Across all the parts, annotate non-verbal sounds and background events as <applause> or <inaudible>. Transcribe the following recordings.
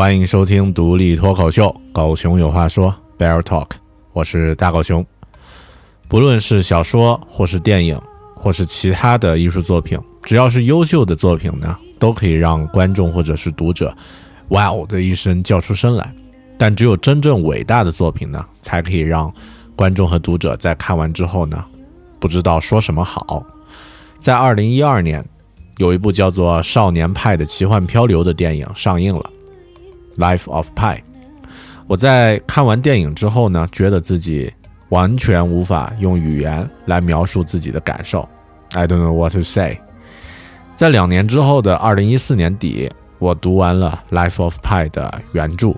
欢迎收听独立脱口秀《狗熊有话说》（Bear Talk），我是大狗熊。不论是小说，或是电影，或是其他的艺术作品，只要是优秀的作品呢，都可以让观众或者是读者“哇哦”的一声叫出声来。但只有真正伟大的作品呢，才可以让观众和读者在看完之后呢，不知道说什么好。在二零一二年。有一部叫做《少年派的奇幻漂流》的电影上映了，《Life of Pi》。我在看完电影之后呢，觉得自己完全无法用语言来描述自己的感受。I don't know what to say。在两年之后的二零一四年底，我读完了《Life of Pi》的原著。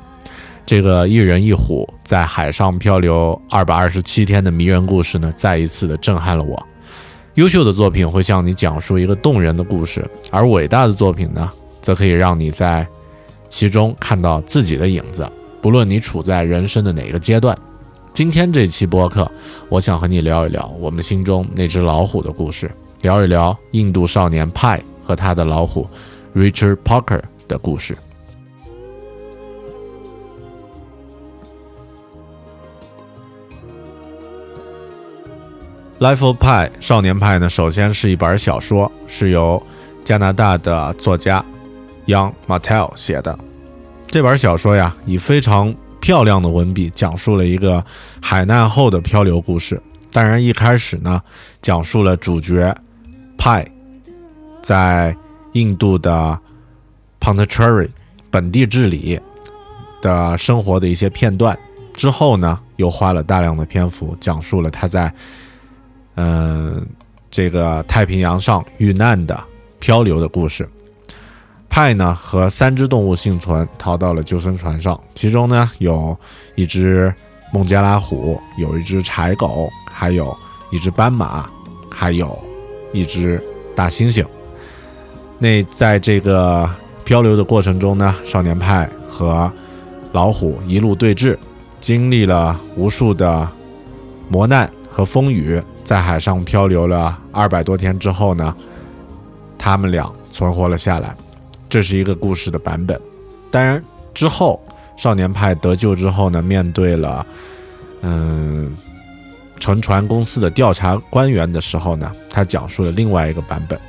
这个一人一虎在海上漂流二百二十七天的迷人故事呢，再一次的震撼了我。优秀的作品会向你讲述一个动人的故事，而伟大的作品呢，则可以让你在其中看到自己的影子。不论你处在人生的哪个阶段，今天这期播客，我想和你聊一聊我们心中那只老虎的故事，聊一聊印度少年派和他的老虎 Richard Parker 的故事。《Life of Pi》少年派呢，首先是一本小说，是由加拿大的作家 Young Martel 写的。这本小说呀，以非常漂亮的文笔讲述了一个海难后的漂流故事。当然，一开始呢，讲述了主角派在印度的 Pondicherry 本地治理的生活的一些片段。之后呢，又花了大量的篇幅讲述了他在嗯，这个太平洋上遇难的漂流的故事，派呢和三只动物幸存，逃到了救生船上。其中呢有一只孟加拉虎，有一只柴狗，还有一只斑马，还有一只大猩猩。那在这个漂流的过程中呢，少年派和老虎一路对峙，经历了无数的磨难和风雨。在海上漂流了二百多天之后呢，他们俩存活了下来。这是一个故事的版本。当然，之后少年派得救之后呢，面对了嗯沉船公司的调查官员的时候呢，他讲述了另外一个版本，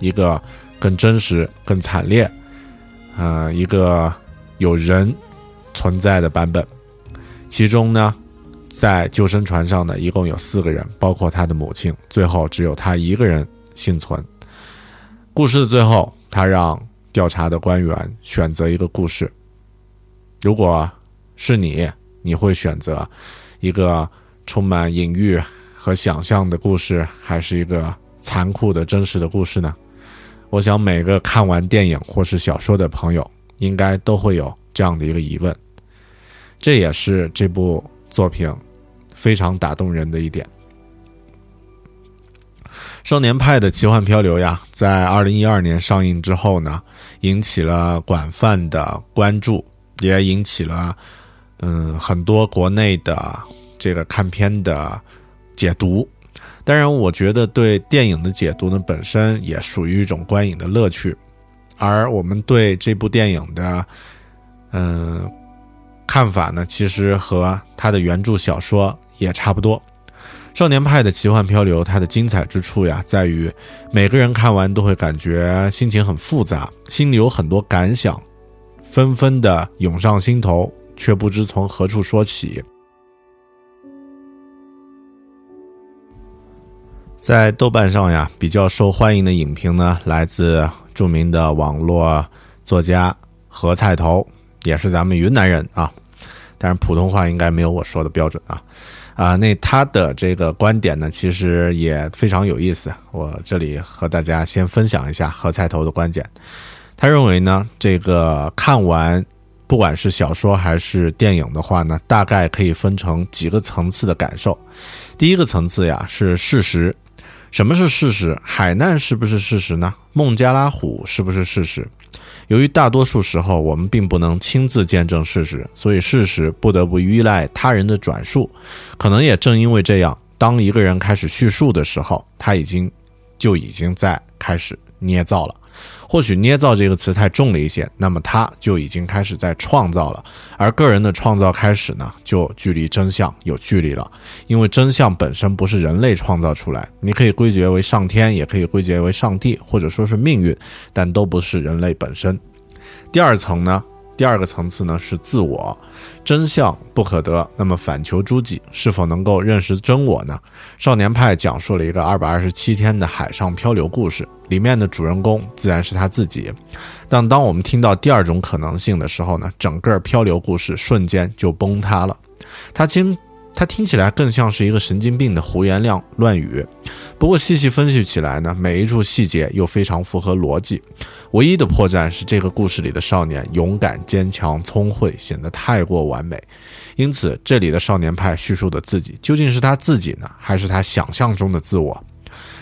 一个更真实、更惨烈，呃，一个有人存在的版本。其中呢。在救生船上呢一共有四个人，包括他的母亲。最后只有他一个人幸存。故事的最后，他让调查的官员选择一个故事。如果是你，你会选择一个充满隐喻和想象的故事，还是一个残酷的真实的故事呢？我想每个看完电影或是小说的朋友，应该都会有这样的一个疑问。这也是这部作品非常打动人的一点。《少年派的奇幻漂流》呀，在二零一二年上映之后呢，引起了广泛的关注，也引起了嗯很多国内的这个看片的解读。当然，我觉得对电影的解读呢，本身也属于一种观影的乐趣。而我们对这部电影的嗯看法呢，其实和他的原著小说也差不多。《少年派的奇幻漂流》它的精彩之处呀，在于每个人看完都会感觉心情很复杂，心里有很多感想，纷纷的涌上心头，却不知从何处说起。在豆瓣上呀，比较受欢迎的影评呢，来自著名的网络作家何菜头，也是咱们云南人啊，但是普通话应该没有我说的标准啊。啊，那他的这个观点呢，其实也非常有意思。我这里和大家先分享一下何菜头的观点。他认为呢，这个看完不管是小说还是电影的话呢，大概可以分成几个层次的感受。第一个层次呀，是事实。什么是事实？海难是不是事实呢？孟加拉虎是不是事实？由于大多数时候我们并不能亲自见证事实，所以事实不得不依赖他人的转述。可能也正因为这样，当一个人开始叙述的时候，他已经就已经在开始捏造了。或许“捏造”这个词太重了一些，那么它就已经开始在创造了。而个人的创造开始呢，就距离真相有距离了，因为真相本身不是人类创造出来，你可以归结为上天，也可以归结为上帝，或者说是命运，但都不是人类本身。第二层呢？第二个层次呢是自我，真相不可得，那么反求诸己，是否能够认识真我呢？少年派讲述了一个二百二十七天的海上漂流故事，里面的主人公自然是他自己。但当我们听到第二种可能性的时候呢，整个漂流故事瞬间就崩塌了。他经。它听起来更像是一个神经病的胡言乱乱语，不过细细分析起来呢，每一处细节又非常符合逻辑。唯一的破绽是这个故事里的少年勇敢、坚强、聪慧，显得太过完美。因此，这里的少年派叙述的自己究竟是他自己呢，还是他想象中的自我？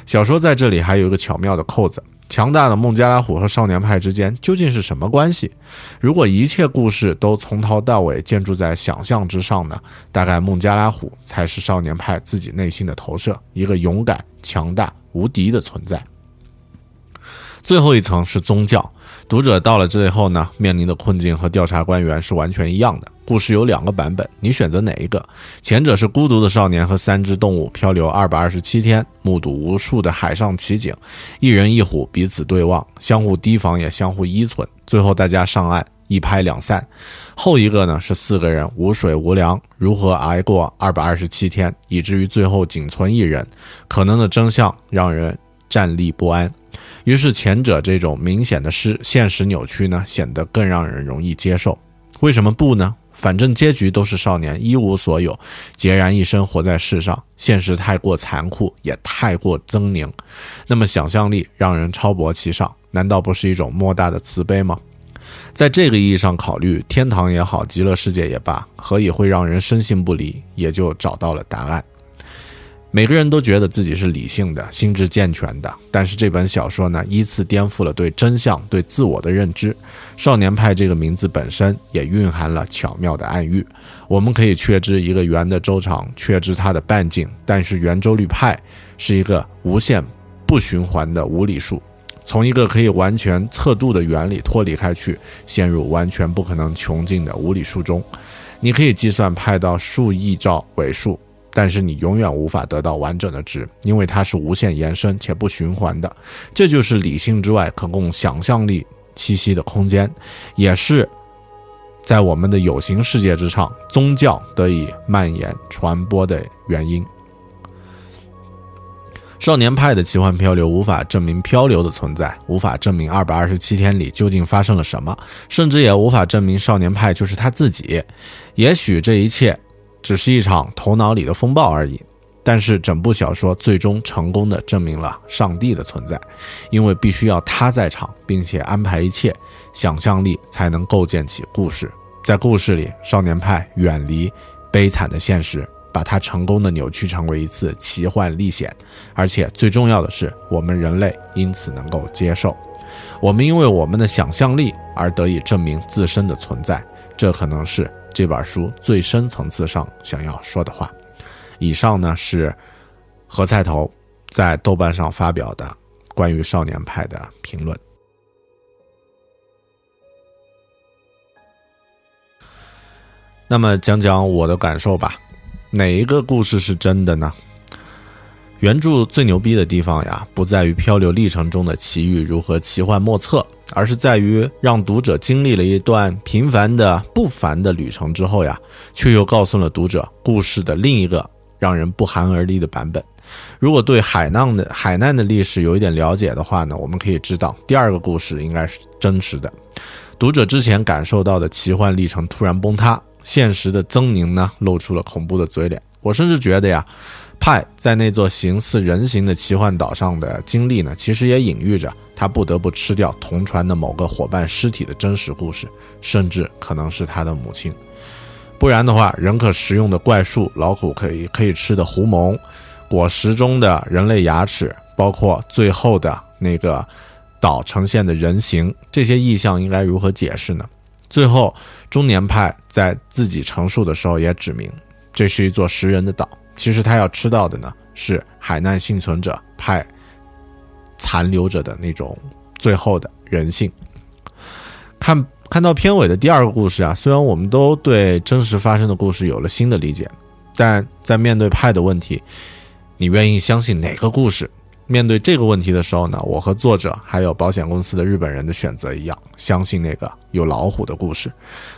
小说在这里还有一个巧妙的扣子。强大的孟加拉虎和少年派之间究竟是什么关系？如果一切故事都从头到尾建筑在想象之上呢？大概孟加拉虎才是少年派自己内心的投射，一个勇敢、强大、无敌的存在。最后一层是宗教。读者到了最后呢，面临的困境和调查官员是完全一样的。故事有两个版本，你选择哪一个？前者是孤独的少年和三只动物漂流二百二十七天，目睹无数的海上奇景，一人一虎彼此对望，相互提防也相互依存，最后大家上岸一拍两散。后一个呢是四个人无水无粮，如何挨过二百二十七天，以至于最后仅存一人？可能的真相让人站立不安。于是前者这种明显的失现实扭曲呢，显得更让人容易接受。为什么不呢？反正结局都是少年一无所有，孑然一身活在世上，现实太过残酷，也太过狰狞。那么想象力让人超薄其上，难道不是一种莫大的慈悲吗？在这个意义上考虑，天堂也好，极乐世界也罢，何以会让人深信不疑？也就找到了答案。每个人都觉得自己是理性的、心智健全的，但是这本小说呢，依次颠覆了对真相、对自我的认知。少年派这个名字本身也蕴含了巧妙的暗喻。我们可以确知一个圆的周长，确知它的半径，但是圆周率派是一个无限不循环的无理数。从一个可以完全测度的原理脱离开去，陷入完全不可能穷尽的无理数中。你可以计算派到数亿兆尾数。但是你永远无法得到完整的值，因为它是无限延伸且不循环的。这就是理性之外可供想象力栖息的空间，也是在我们的有形世界之上，宗教得以蔓延传播的原因。少年派的奇幻漂流无法证明漂流的存在，无法证明二百二十七天里究竟发生了什么，甚至也无法证明少年派就是他自己。也许这一切。只是一场头脑里的风暴而已。但是整部小说最终成功的证明了上帝的存在，因为必须要他在场，并且安排一切，想象力才能构建起故事。在故事里，少年派远离悲惨的现实，把它成功的扭曲成为一次奇幻历险，而且最重要的是，我们人类因此能够接受。我们因为我们的想象力而得以证明自身的存在，这可能是这本书最深层次上想要说的话。以上呢是何菜头在豆瓣上发表的关于少年派的评论。那么讲讲我的感受吧，哪一个故事是真的呢？原著最牛逼的地方呀，不在于漂流历程中的奇遇如何奇幻莫测，而是在于让读者经历了一段平凡的不凡的旅程之后呀，却又告诉了读者故事的另一个让人不寒而栗的版本。如果对海难的海难的历史有一点了解的话呢，我们可以知道第二个故事应该是真实的。读者之前感受到的奇幻历程突然崩塌，现实的狰狞呢露出了恐怖的嘴脸。我甚至觉得呀。派在那座形似人形的奇幻岛上的经历呢，其实也隐喻着他不得不吃掉同船的某个伙伴尸体的真实故事，甚至可能是他的母亲。不然的话，人可食用的怪树、老虎可以可以吃的狐獴、果实中的人类牙齿，包括最后的那个岛呈现的人形，这些意象应该如何解释呢？最后，中年派在自己陈述的时候也指明，这是一座食人的岛。其实他要吃到的呢，是海难幸存者派残留着的那种最后的人性。看看到片尾的第二个故事啊，虽然我们都对真实发生的故事有了新的理解，但在面对派的问题，你愿意相信哪个故事？面对这个问题的时候呢，我和作者还有保险公司的日本人的选择一样，相信那个有老虎的故事，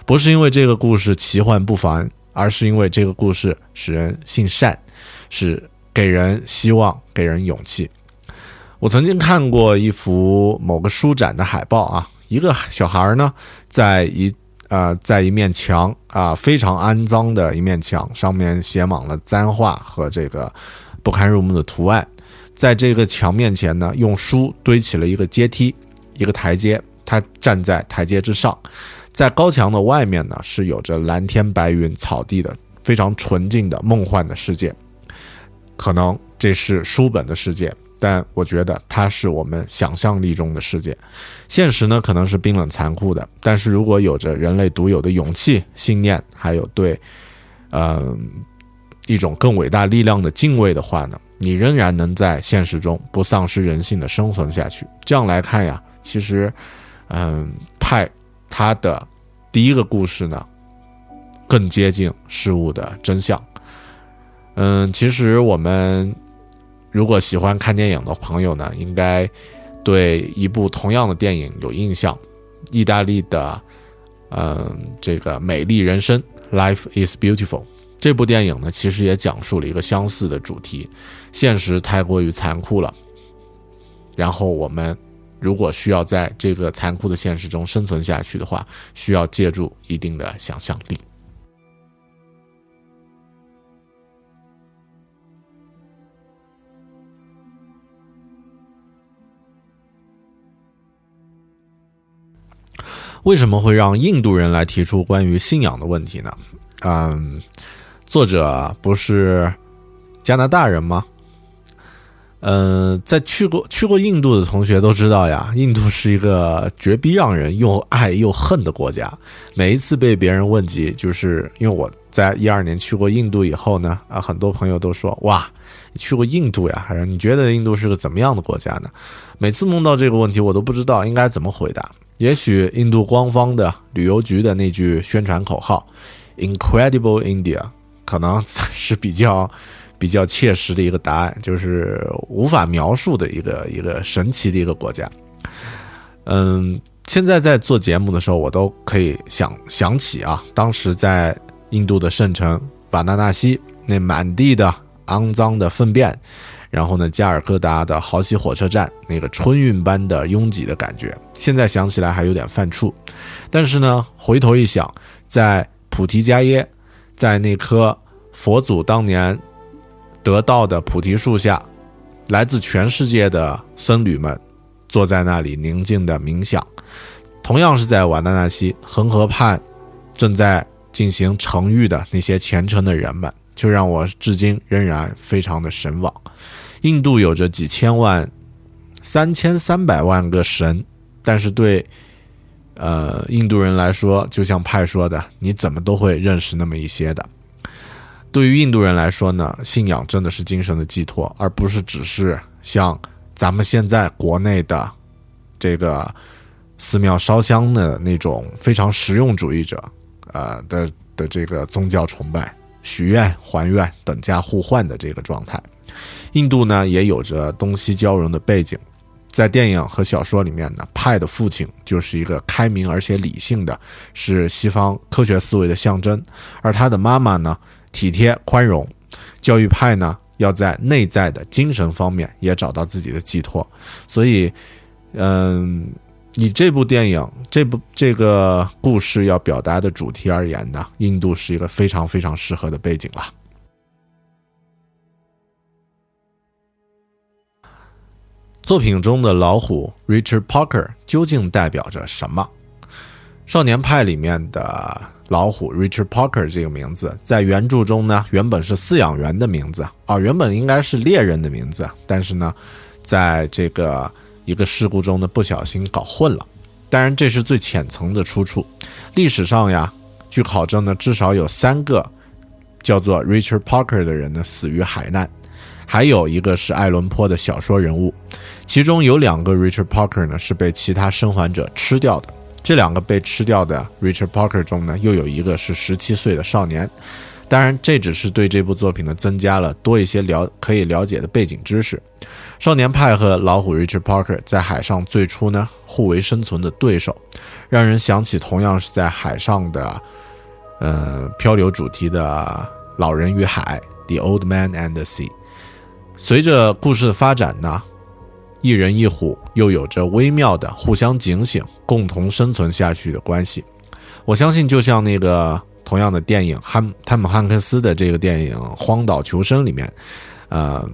不是因为这个故事奇幻不凡。而是因为这个故事使人性善，是给人希望，给人勇气。我曾经看过一幅某个书展的海报啊，一个小孩儿呢，在一呃，在一面墙啊，非常肮脏的一面墙上面写满了脏话和这个不堪入目的图案，在这个墙面前呢，用书堆起了一个阶梯，一个台阶，他站在台阶之上。在高墙的外面呢，是有着蓝天白云、草地的非常纯净的梦幻的世界。可能这是书本的世界，但我觉得它是我们想象力中的世界。现实呢，可能是冰冷残酷的。但是如果有着人类独有的勇气、信念，还有对，呃，一种更伟大力量的敬畏的话呢，你仍然能在现实中不丧失人性的生存下去。这样来看呀，其实，嗯，派。他的第一个故事呢，更接近事物的真相。嗯，其实我们如果喜欢看电影的朋友呢，应该对一部同样的电影有印象，意大利的，嗯，这个《美丽人生》（Life is Beautiful） 这部电影呢，其实也讲述了一个相似的主题：现实太过于残酷了，然后我们。如果需要在这个残酷的现实中生存下去的话，需要借助一定的想象力。为什么会让印度人来提出关于信仰的问题呢？嗯，作者不是加拿大人吗？嗯，在去过去过印度的同学都知道呀，印度是一个绝逼让人又爱又恨的国家。每一次被别人问及，就是因为我在一二年去过印度以后呢，啊，很多朋友都说哇，去过印度呀？还是你觉得印度是个怎么样的国家呢？每次梦到这个问题，我都不知道应该怎么回答。也许印度官方的旅游局的那句宣传口号 “Incredible India” 可能 <laughs> 才是比较。比较切实的一个答案，就是无法描述的一个一个神奇的一个国家。嗯，现在在做节目的时候，我都可以想想起啊，当时在印度的圣城瓦纳纳西，那满地的肮脏的粪便，然后呢，加尔各答的豪西火车站那个春运般的拥挤的感觉，现在想起来还有点犯怵。但是呢，回头一想，在菩提迦耶，在那棵佛祖当年。得道的菩提树下，来自全世界的僧侣们坐在那里宁静的冥想。同样是在瓦纳纳西恒河畔，正在进行成浴的那些虔诚的人们，就让我至今仍然非常的神往。印度有着几千万、三千三百万个神，但是对。呃，印度人来说，就像派说的，你怎么都会认识那么一些的。对于印度人来说呢，信仰真的是精神的寄托，而不是只是像咱们现在国内的这个寺庙烧香的那种非常实用主义者，呃的的这个宗教崇拜、许愿、还愿等价互换的这个状态。印度呢，也有着东西交融的背景。在电影和小说里面呢，派的父亲就是一个开明而且理性的，是西方科学思维的象征；而他的妈妈呢，体贴宽容。教育派呢，要在内在的精神方面也找到自己的寄托。所以，嗯，以这部电影、这部这个故事要表达的主题而言呢，印度是一个非常非常适合的背景了。作品中的老虎 Richard Parker 究竟代表着什么？《少年派》里面的老虎 Richard Parker 这个名字，在原著中呢，原本是饲养员的名字啊，原本应该是猎人的名字，但是呢，在这个一个事故中呢，不小心搞混了。当然，这是最浅层的出处。历史上呀，据考证呢，至少有三个叫做 Richard Parker 的人呢，死于海难。还有一个是爱伦坡的小说人物，其中有两个 Richard Parker 呢是被其他生还者吃掉的。这两个被吃掉的 Richard Parker 中呢，又有一个是十七岁的少年。当然，这只是对这部作品呢增加了多一些了可以了解的背景知识。少年派和老虎 Richard Parker 在海上最初呢互为生存的对手，让人想起同样是在海上的，呃，漂流主题的《老人与海》The Old Man and the Sea。随着故事的发展呢，一人一虎又有着微妙的互相警醒、共同生存下去的关系。我相信，就像那个同样的电影汉汤姆汉克斯的这个电影《荒岛求生》里面，呃，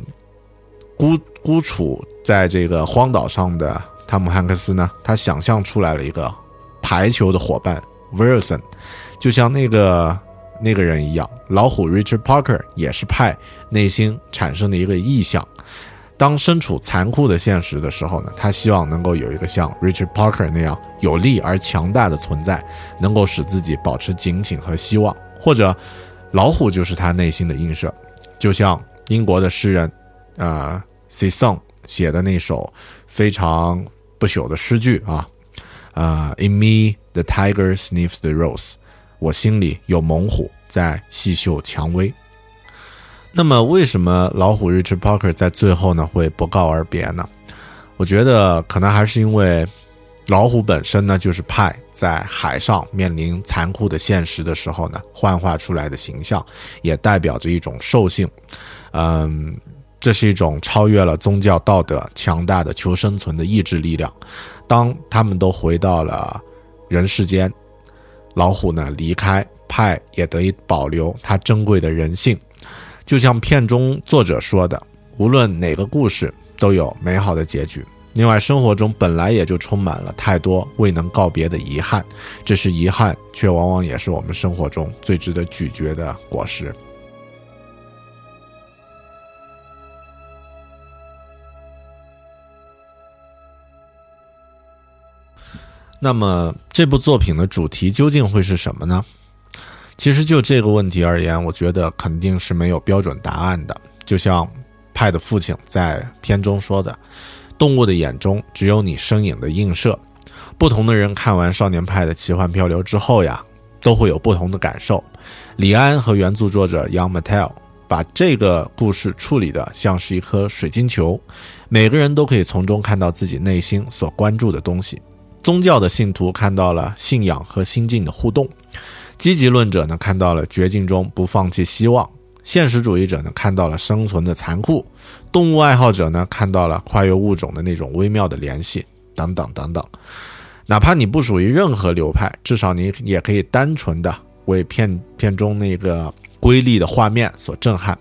孤孤处在这个荒岛上的汤姆汉克斯呢，他想象出来了一个排球的伙伴 Wilson，就像那个。那个人一样，老虎 Richard Parker 也是派内心产生的一个意向。当身处残酷的现实的时候呢，他希望能够有一个像 Richard Parker 那样有力而强大的存在，能够使自己保持警醒和希望。或者，老虎就是他内心的映射，就像英国的诗人，呃，C. Song 写的那首非常不朽的诗句啊，啊，In me the tiger sniffs the rose。我心里有猛虎在细嗅蔷薇。那么，为什么老虎 Richard Parker 在最后呢会不告而别呢？我觉得可能还是因为老虎本身呢就是派在海上面临残酷的现实的时候呢幻化出来的形象，也代表着一种兽性。嗯，这是一种超越了宗教道德、强大的求生存的意志力量。当他们都回到了人世间。老虎呢离开，派也得以保留它珍贵的人性。就像片中作者说的，无论哪个故事都有美好的结局。另外，生活中本来也就充满了太多未能告别的遗憾，这是遗憾，却往往也是我们生活中最值得咀嚼的果实。那么这部作品的主题究竟会是什么呢？其实就这个问题而言，我觉得肯定是没有标准答案的。就像派的父亲在片中说的：“动物的眼中只有你身影的映射。”不同的人看完《少年派的奇幻漂流》之后呀，都会有不同的感受。李安和原著作者 Young matel 把这个故事处理的像是一颗水晶球，每个人都可以从中看到自己内心所关注的东西。宗教的信徒看到了信仰和心境的互动，积极论者呢看到了绝境中不放弃希望，现实主义者呢看到了生存的残酷，动物爱好者呢看到了跨越物种的那种微妙的联系，等等等等。哪怕你不属于任何流派，至少你也可以单纯的为片片中那个瑰丽的画面所震撼。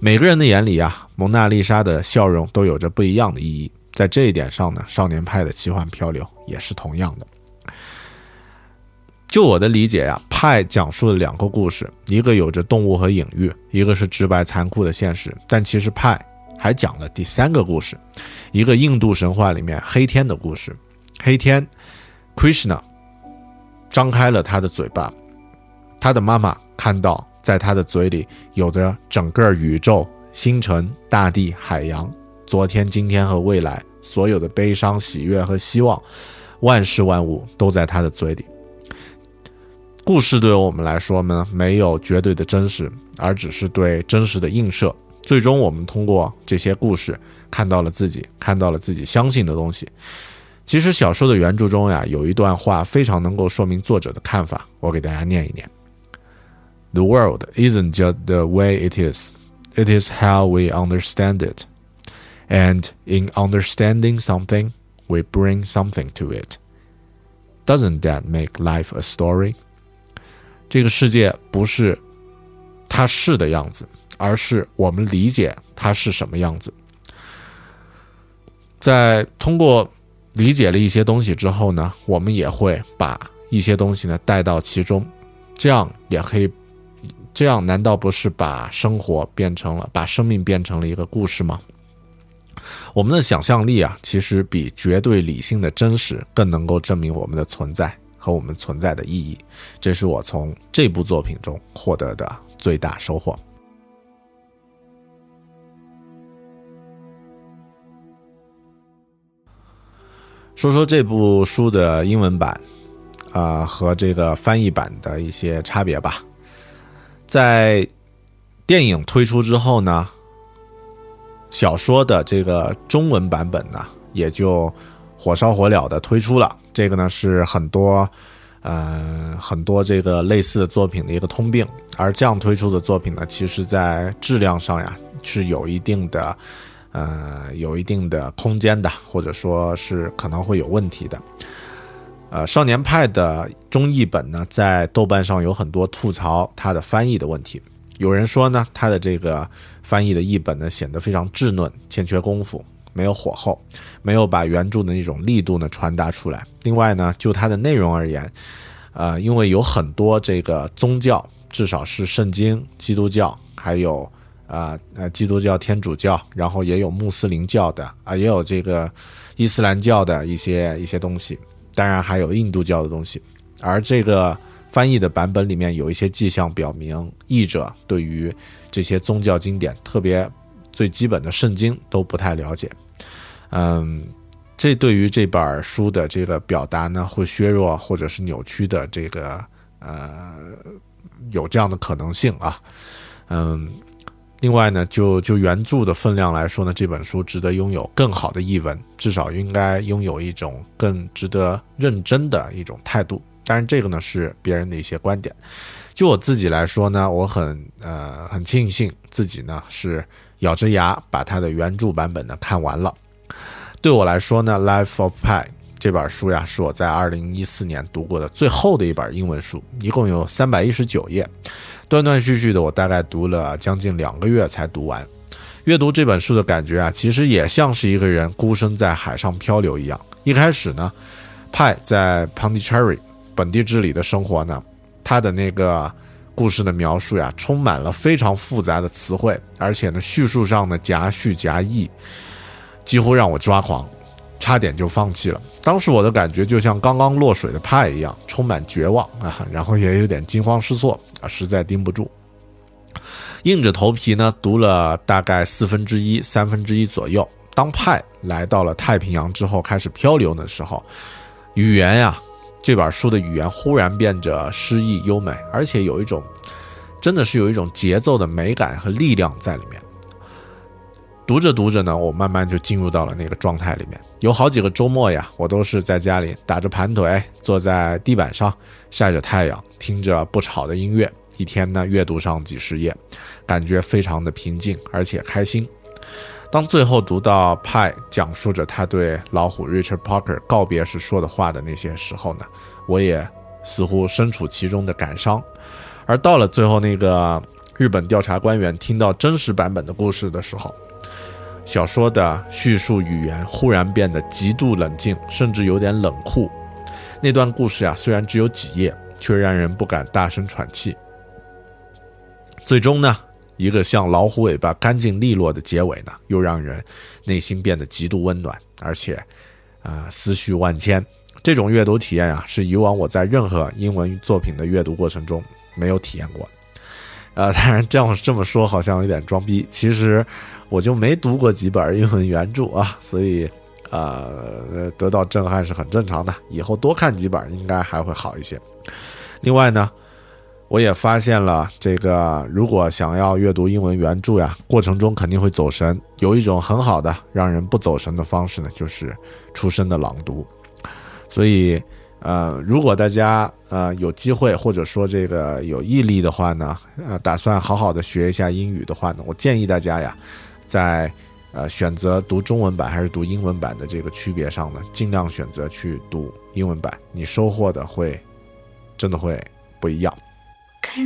每个人的眼里啊，蒙娜丽莎的笑容都有着不一样的意义。在这一点上呢，少年派的奇幻漂流也是同样的。就我的理解呀，派讲述了两个故事，一个有着动物和隐喻，一个是直白残酷的现实。但其实派还讲了第三个故事，一个印度神话里面黑天的故事。黑天，Krishna 张开了他的嘴巴，他的妈妈看到在他的嘴里有着整个宇宙、星辰、大地、海洋、昨天、今天和未来所有的悲伤、喜悦和希望，万事万物都在他的嘴里。故事对于我们来说呢，没有绝对的真实，而只是对真实的映射。最终，我们通过这些故事看到了自己，看到了自己相信的东西。其实，小说的原著中呀，有一段话非常能够说明作者的看法，我给大家念一念：“The world isn't just the way it is; it is how we understand it. And in understanding something, we bring something to it. Doesn't that make life a story?” 这个世界不是它是的样子，而是我们理解它是什么样子。在通过理解了一些东西之后呢，我们也会把一些东西呢带到其中，这样也可以，这样难道不是把生活变成了，把生命变成了一个故事吗？我们的想象力啊，其实比绝对理性的真实更能够证明我们的存在。和我们存在的意义，这是我从这部作品中获得的最大收获。说说这部书的英文版，啊，和这个翻译版的一些差别吧。在电影推出之后呢，小说的这个中文版本呢，也就火烧火燎的推出了。这个呢是很多，呃，很多这个类似的作品的一个通病，而这样推出的作品呢，其实在质量上呀是有一定的，呃，有一定的空间的，或者说是可能会有问题的。呃，少年派的中译本呢，在豆瓣上有很多吐槽它的翻译的问题，有人说呢，它的这个翻译的译本呢显得非常稚嫩，欠缺功夫。没有火候，没有把原著的那种力度呢传达出来。另外呢，就它的内容而言，呃，因为有很多这个宗教，至少是圣经、基督教，还有啊呃基督教、天主教，然后也有穆斯林教的啊，也有这个伊斯兰教的一些一些东西，当然还有印度教的东西。而这个翻译的版本里面有一些迹象表明，译者对于这些宗教经典，特别。最基本的圣经都不太了解，嗯，这对于这本书的这个表达呢，会削弱或者是扭曲的这个呃，有这样的可能性啊，嗯，另外呢，就就原著的分量来说呢，这本书值得拥有更好的译文，至少应该拥有一种更值得认真的一种态度。当然，这个呢是别人的一些观点。就我自己来说呢，我很呃很庆幸自己呢是。咬着牙把它的原著版本呢看完了。对我来说呢，《Life of Pi》这本书呀，是我在二零一四年读过的最后的一本英文书，一共有三百一十九页，断断续续的，我大概读了将近两个月才读完。阅读这本书的感觉啊，其实也像是一个人孤身在海上漂流一样。一开始呢，派在 Pondicherry 本地治理的生活呢，他的那个。故事的描述呀，充满了非常复杂的词汇，而且呢，叙述上的夹叙夹议，几乎让我抓狂，差点就放弃了。当时我的感觉就像刚刚落水的派一样，充满绝望啊，然后也有点惊慌失措啊，实在盯不住，硬着头皮呢，读了大概四分之一、三分之一左右。当派来到了太平洋之后，开始漂流的时候，语言呀。这本书的语言忽然变得诗意优美，而且有一种，真的是有一种节奏的美感和力量在里面。读着读着呢，我慢慢就进入到了那个状态里面。有好几个周末呀，我都是在家里打着盘腿，坐在地板上晒着太阳，听着不吵的音乐，一天呢阅读上几十页，感觉非常的平静而且开心。当最后读到派讲述着他对老虎 Richard Parker 告别时说的话的那些时候呢，我也似乎身处其中的感伤。而到了最后那个日本调查官员听到真实版本的故事的时候，小说的叙述语言忽然变得极度冷静，甚至有点冷酷。那段故事呀，虽然只有几页，却让人不敢大声喘气。最终呢，一个像老虎尾巴干净利落的结尾呢，又让人内心变得极度温暖，而且，啊，思绪万千。这种阅读体验啊，是以往我在任何英文作品的阅读过程中没有体验过。呃，<laughs> 当然这样这么说好像有点装逼，其实我就没读过几本英文原著啊，所以，呃，得到震撼是很正常的。以后多看几本，应该还会好一些。另外呢。我也发现了，这个如果想要阅读英文原著呀，过程中肯定会走神。有一种很好的让人不走神的方式呢，就是出声的朗读。所以，呃，如果大家呃有机会或者说这个有毅力的话呢，呃，打算好好的学一下英语的话呢，我建议大家呀，在呃选择读中文版还是读英文版的这个区别上呢，尽量选择去读英文版，你收获的会真的会不一样。好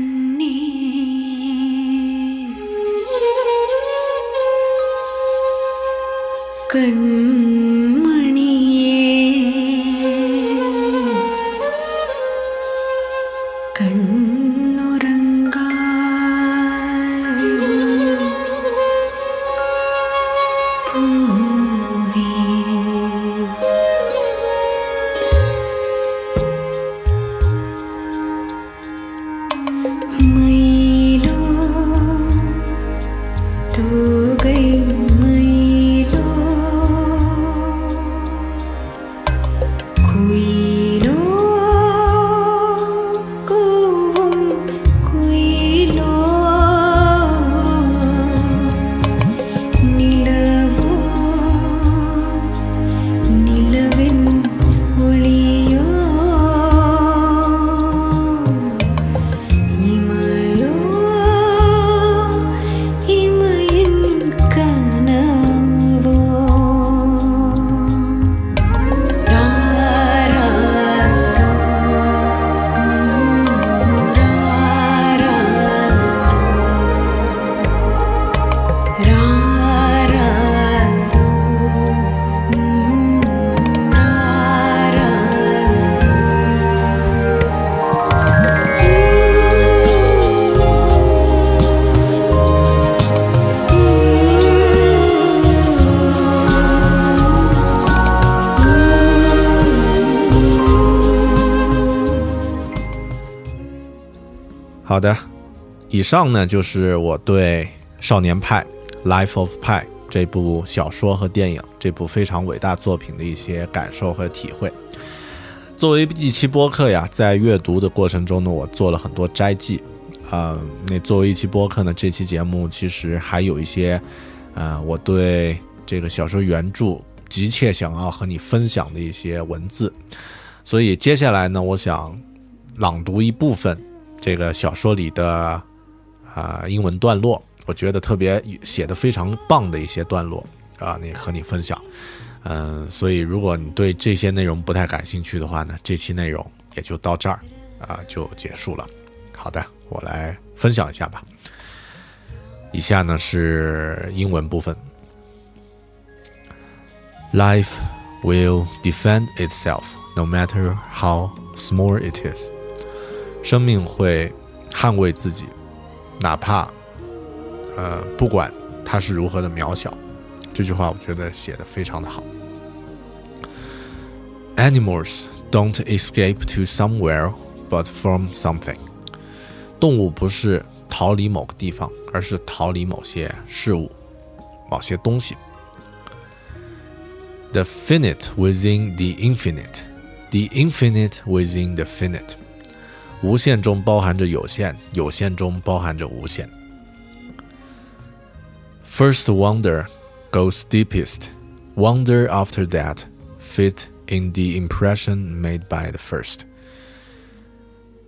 以上呢就是我对《少年派》（Life of Pi） 这部小说和电影，这部非常伟大作品的一些感受和体会。作为一期播客呀，在阅读的过程中呢，我做了很多摘记。啊，那作为一期播客呢，这期节目其实还有一些，呃，我对这个小说原著急切想要和你分享的一些文字。所以接下来呢，我想朗读一部分。这个小说里的啊英文段落，我觉得特别写的非常棒的一些段落啊，你和你分享。嗯，所以如果你对这些内容不太感兴趣的话呢，这期内容也就到这儿啊就结束了。好的，我来分享一下吧。以下呢是英文部分。Life will defend itself no matter how small it is. 生命会捍卫自己，哪怕，呃，不管它是如何的渺小。这句话我觉得写的非常的好。Animals don't escape to somewhere, but from something。动物不是逃离某个地方，而是逃离某些事物、某些东西。The finite within the infinite, the infinite within the finite。 无限中包含着有限，有限中包含着无限。First wonder goes deepest. Wonder after that fit in the impression made by the first.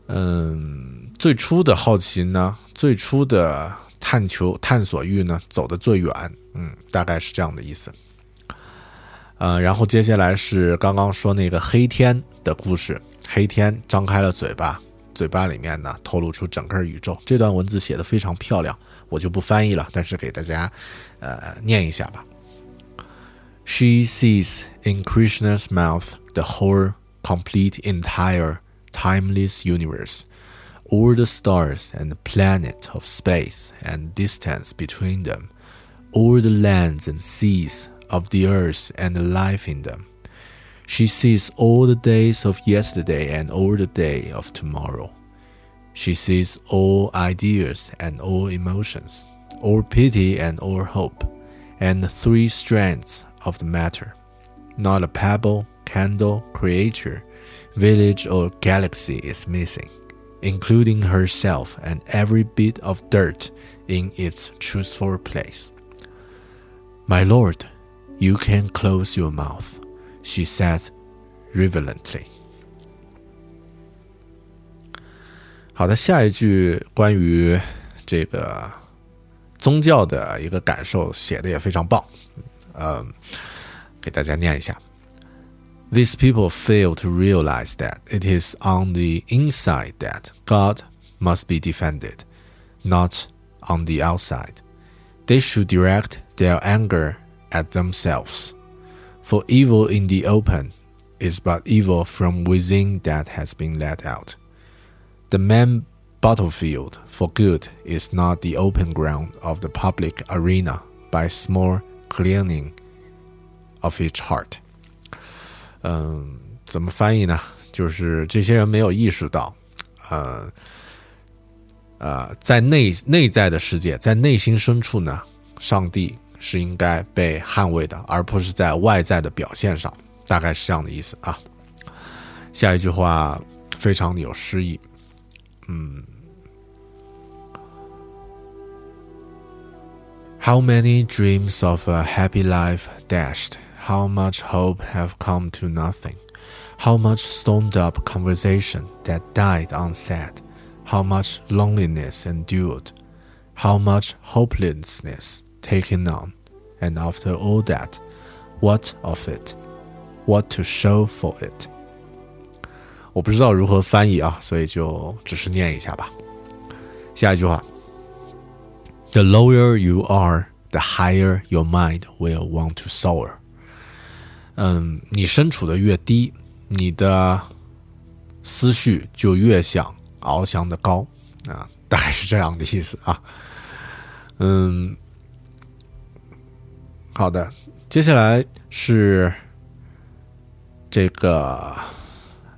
嗯，最初的好奇呢，最初的探求、探索欲呢，走得最远。嗯，大概是这样的意思。呃，然后接下来是刚刚说那个黑天的故事。黑天张开了嘴巴。嘴巴里面呢透露出整个宇宙。这段文字写的非常漂亮，我就不翻译了，但是给大家呃念一下吧。She sees in Krishna's mouth the whole complete entire timeless universe, all the stars and the planet of space and distance between them, all the lands and seas of the earth and the life in them. She sees all the days of yesterday and all the day of tomorrow. She sees all ideas and all emotions, all pity and all hope, and the three strands of the matter. Not a pebble, candle, creature, village, or galaxy is missing, including herself and every bit of dirt in its truthful place. My lord, you can close your mouth, she said reverently. 好的，下一句关于这个宗教的一个感受写的也非常棒，呃，给大家念一下。These people fail to realize that it is on the inside that God must be defended, not on the outside. They should direct their anger at themselves. For evil in the open is but evil from within that has been let out. The main battlefield for good is not the open ground of the public arena by small cleaning of each heart. 嗯，怎么翻译呢？就是这些人没有意识到，呃，呃，在内内在的世界，在内心深处呢，上帝 是应该被捍卫的，而不是在外在的表现上，大概是这样的意思啊。下一句话非常的有诗意，嗯。How many dreams of a happy life dashed? How much hope have come to nothing? How much stoned up conversation that died unsaid? How much loneliness endured? How much hopelessness taken on? And after all that, what of it? What to show for it? 我不知道如何翻译啊，所以就只是念一下吧。下一句话：The lower you are, the higher your mind will want to soar. 嗯，你身处的越低，你的思绪就越想翱翔的高啊，大概是这样的意思啊。嗯， 好的，接下来是这个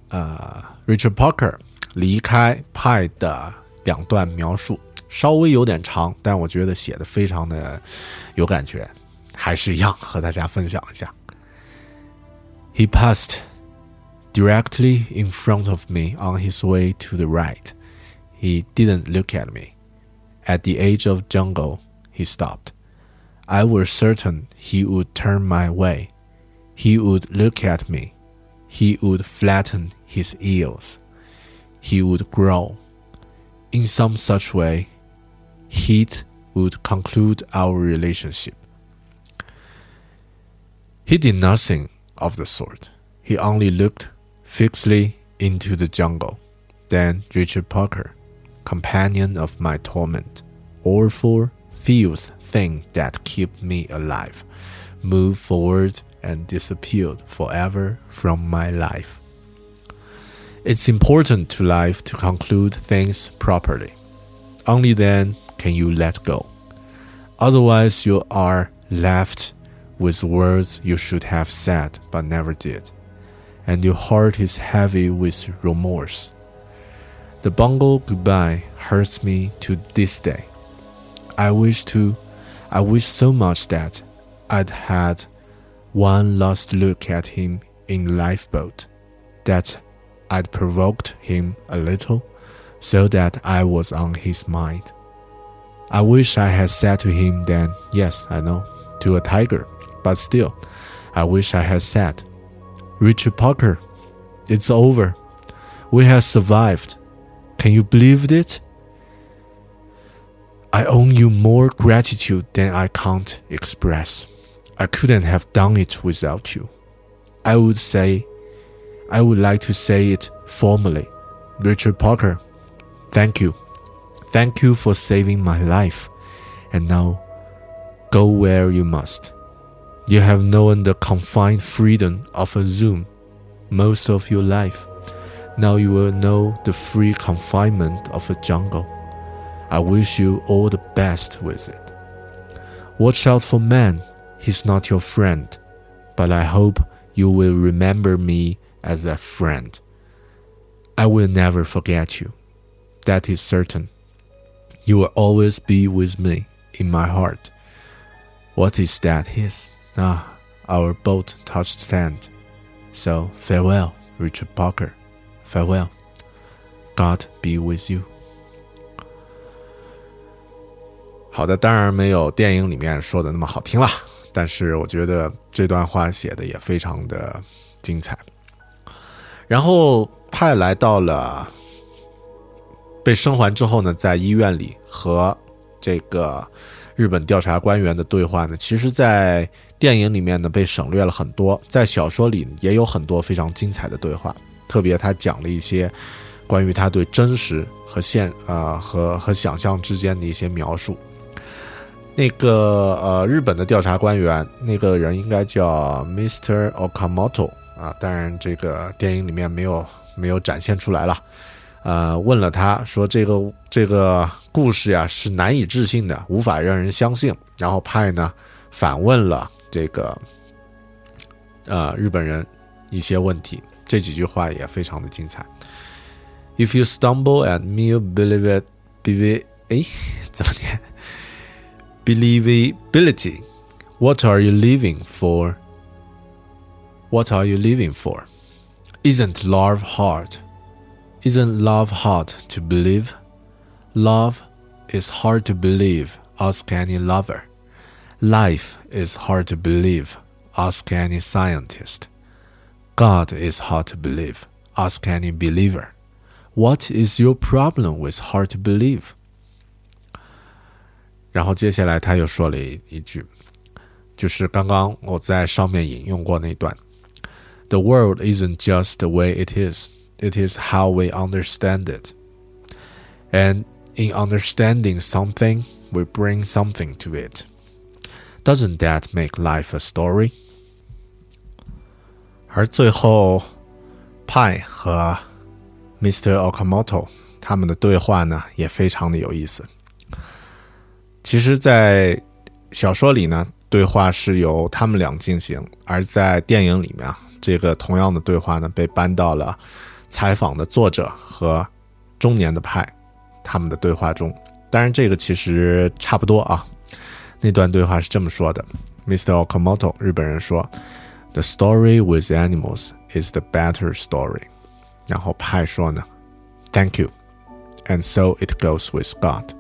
呃，Richard Parker 离开派的两段描述，稍微有点长，但我觉得写的非常的有感觉，还是一样和大家分享一下。He passed directly in front of me on his way to the right. He didn't look at me. At the edge of jungle, he stopped. I was certain he would turn my way. He would look at me. He would flatten his ears. He would growl. In some such way, heat would conclude our relationship. He did nothing of the sort. He only looked fixedly into the jungle. Then Richard Parker, companion of my torment, awful, fierce thing that kept me alive, moved forward and disappeared forever from my life. It's important to life to conclude things properly. Only then can you let go. Otherwise, you are left with words you should have said but never did, and your heart is heavy with remorse. The bungled goodbye hurts me to this day. I wish to, I wish so much that I'd had one last look at him in lifeboat, that I'd provoked him a little, so that I was on his mind. I wish I had said to him then, Yes, I know, to a tiger but still, I wish I had said, Richard Parker, it's over. We have survived. Can you believe it? I owe you more gratitude than I can't express. I couldn't have done it without you. I would say, I would like to say it formally. Richard Parker, Thank you, thank you for saving my life, and now go where you must. You have known the confined freedom of a Zoom most of your life. Now you will know the free confinement of a jungle. I wish you all the best with it. Watch out for man, he's not your friend, but I hope you will remember me as a friend. I will never forget you. That is certain. You will always be with me in my heart. What is that his? Ah, our boat touched sand. So farewell, Richard Parker. Farewell. God be with you. 好的，当然没有电影里面说的那么好听了，但是我觉得这段话写的也非常的精彩。然后派来到了被生还之后呢，在医院里和这个日本调查官员的对话呢，其实，在电影里面呢被省略了很多，在小说里也有很多非常精彩的对话，特别他讲了一些关于他对真实和现呃和和想象之间的一些描述。那个呃，日本的调查官员，那个人应该叫 Mr. Okamoto 啊，当然这个电影里面没有没有展现出来了。呃，问了他说这个这个故事呀是难以置信的，无法让人相信。然后派呢反问了这个呃日本人一些问题，这几句话也非常的精彩。If you stumble at mere believe it, believe 哎怎么念？believability. What are you living for? What are you living for? Isn't love hard? Isn't love hard to believe? Love is hard to believe, ask any lover. Life is hard to believe, ask any scientist. God is hard to believe, ask any believer. What is your problem with hard to believe? 然后接下来他又说了一一句，就是刚刚我在上面引用过那段：“The world isn't just the way it is; it is how we understand it. And in understanding something, we bring something to it. Doesn't that make life a story?” 而最后，派和 Mr. Okamoto 他们的对话呢，也非常的有意思。 其实，在小说里呢，对话是由他们俩进行；而在电影里面啊，这个同样的对话呢，被搬到了采访的作者和中年的派他们的对话中。当然，这个其实差不多啊。那段对话是这么说的：Mr. Okamoto，日本人说：“The story with animals is the better story。”然后派说呢：“Thank you。” And so it goes with God。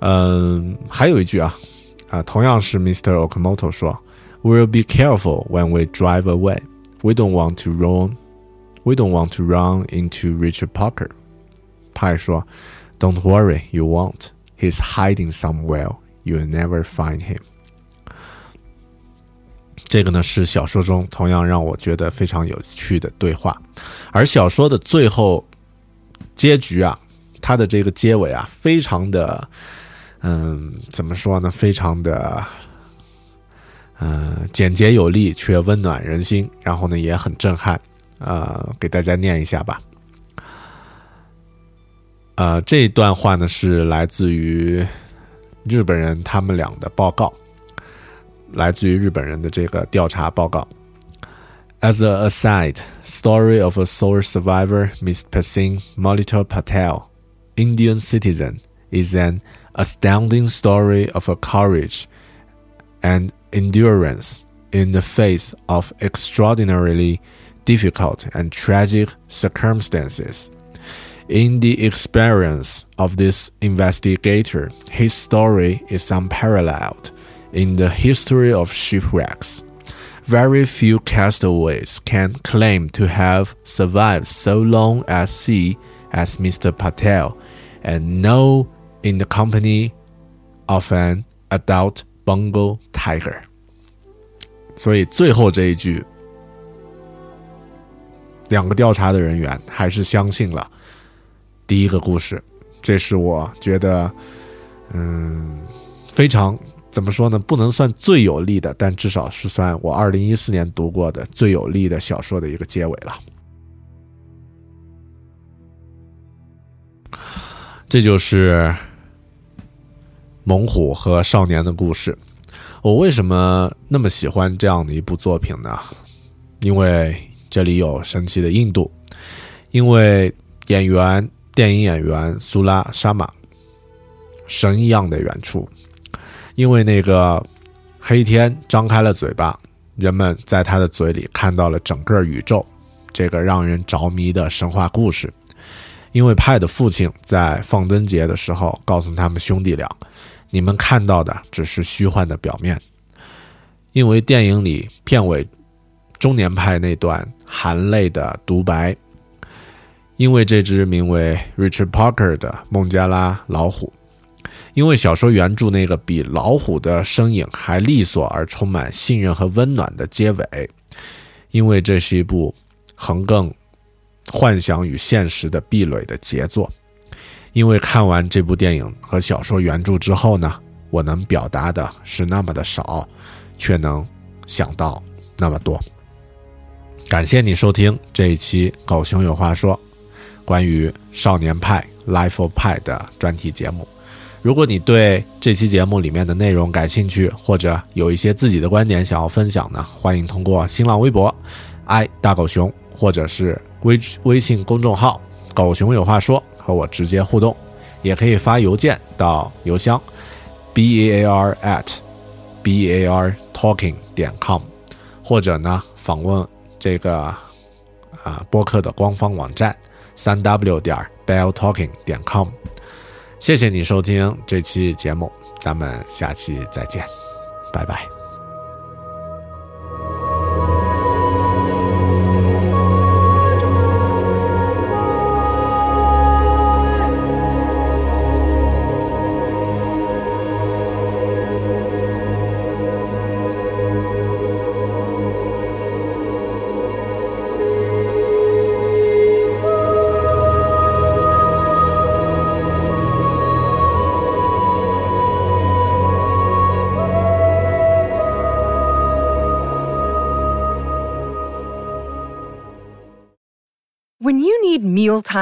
嗯，还有一句啊，啊，同样是 Mr. Okamoto 说，We'll be careful when we drive away. We don't want to run. We don't want to run into Richard Parker. 派说，Don't worry, you won't. He's hiding somewhere. You'll never find him. 这个呢是小说中同样让我觉得非常有趣的对话，而小说的最后结局啊，它的这个结尾啊，非常的。 嗯，怎么说呢？非常的，嗯，简洁有力，却温暖人心。然后呢，也很震撼。呃，给大家念一下吧。呃，这段话呢是来自于日本人他们俩的报告，来自于日本人的这个调查报告。As a aside, story of a soul survivor, Miss Pasin Molitor Patel, Indian citizen, is an astounding story of a courage and endurance in the face of extraordinarily difficult and tragic circumstances. In the experience of this investigator, his story is unparalleled in the history of shipwrecks. Very few castaways can claim to have survived so long at sea as Mr. Patel, and no in the company of an adult Bengal tiger。所以最后这一句两个调查的人员还是相信了第一个故事。这是我觉得，嗯，非常怎么说呢？不能算最有力的，但至少是算我二零一四年读过的最有力的小说的一个结尾了。这就是猛虎和少年的故事。我为什么那么喜欢这样的一部作品呢？因为这里有神奇的印度，因为演员。电影演员苏拉沙玛，神一样的演出，因为那个黑天张开了嘴巴，人们在他的嘴里看到了整个宇宙，这个让人着迷的神话故事。因为派的父亲在放灯节的时候告诉他们兄弟俩：“你们看到的只是虚幻的表面。”因为电影里片尾中年派那段含泪的独白。因为这只名为 Richard Parker 的孟加拉老虎，因为小说原著那个比老虎的身影还利索而充满信任和温暖的结尾，因为这是一部横亘幻想与现实的壁垒的杰作，因为看完这部电影和小说原著之后呢，我能表达的是那么的少，却能想到那么多。感谢你收听这一期《狗熊有话说》。关于少年派 Life of 派的专题节目，如果你对这期节目里面的内容感兴趣，或者有一些自己的观点想要分享呢，欢迎通过新浪微博 i 大狗熊，或者是微微信公众号“狗熊有话说”和我直接互动，也可以发邮件到邮箱 b e a r at b a r talking 点 com，或者呢访问这个啊播客的官方网站。三 w 点 bell talking 点 com，谢谢你收听这期节目，咱们下期再见，拜拜。